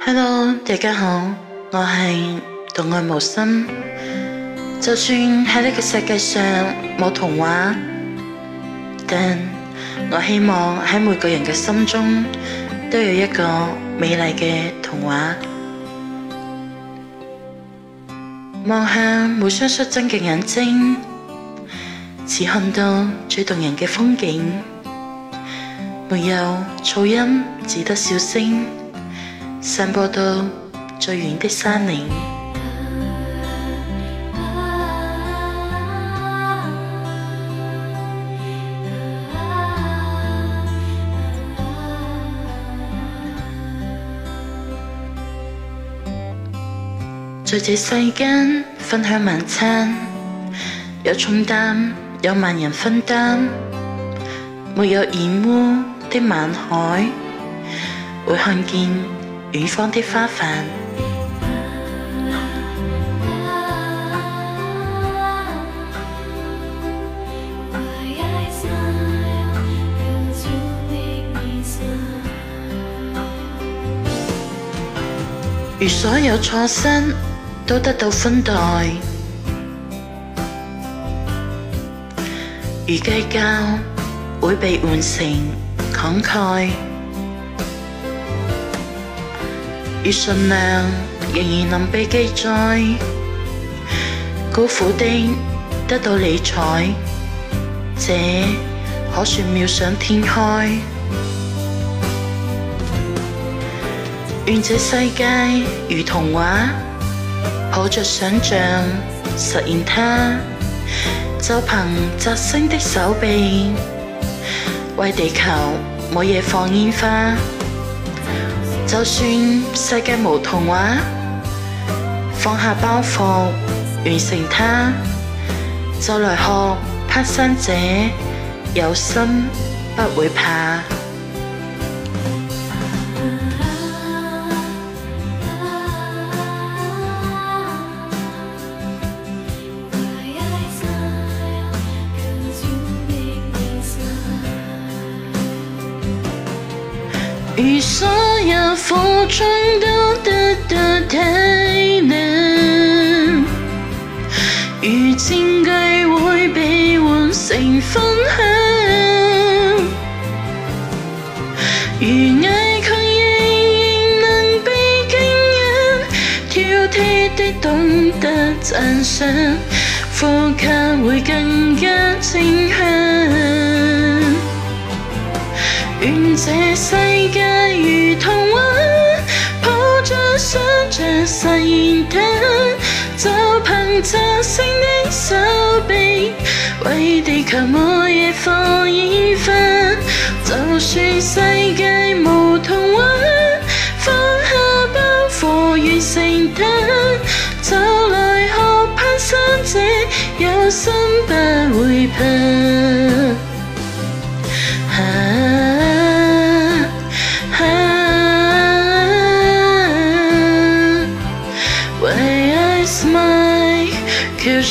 Hello，大家好，我系独爱无心。就算喺呢个世界上冇童话，但我希望喺每个人嘅心中，都有一个美丽嘅童话。望向每双率真嘅眼睛，只看到最动人嘅风景，没有噪音，只得笑声。散播到最远的山岭，在这世间分享晚餐，有重担，有万人分担，没有染污的晚海，会看见。远方的花瓣，如所有错失都得到宽待，如计较会被换成慷慨。如重量仍然能被记载，孤苦的得到理睬，这可算妙想天开。愿这世界如童话，抱着想象实现它，就凭摘星的手臂，为地球每夜放烟花。就算世界无童话，放下包袱，完成它，就来学拍山者，有心不会怕。如所有苦衷都得到体谅，如禁忌会被换成分享，如爱却仍然能被给予，挑剔的懂得珍惜，呼吸会更加清香。愿这世界如童话，抱着想着实现它。就凭乍星的手臂，为地球每夜放烟花。就算世界无童话，放下包袱完成它。就来学攀山者有心吧。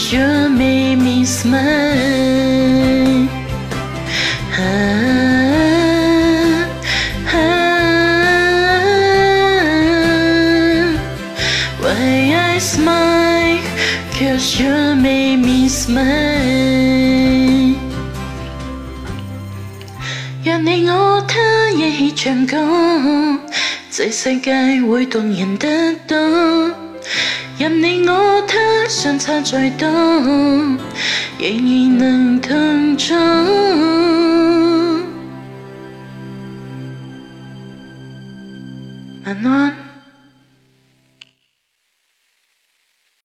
cause you make me smile. Ah, ah, Why I smile, cause you make me smile. 让你我他一起唱歌，这世界会动人得多。任你我他 相差再多，仍然能同着。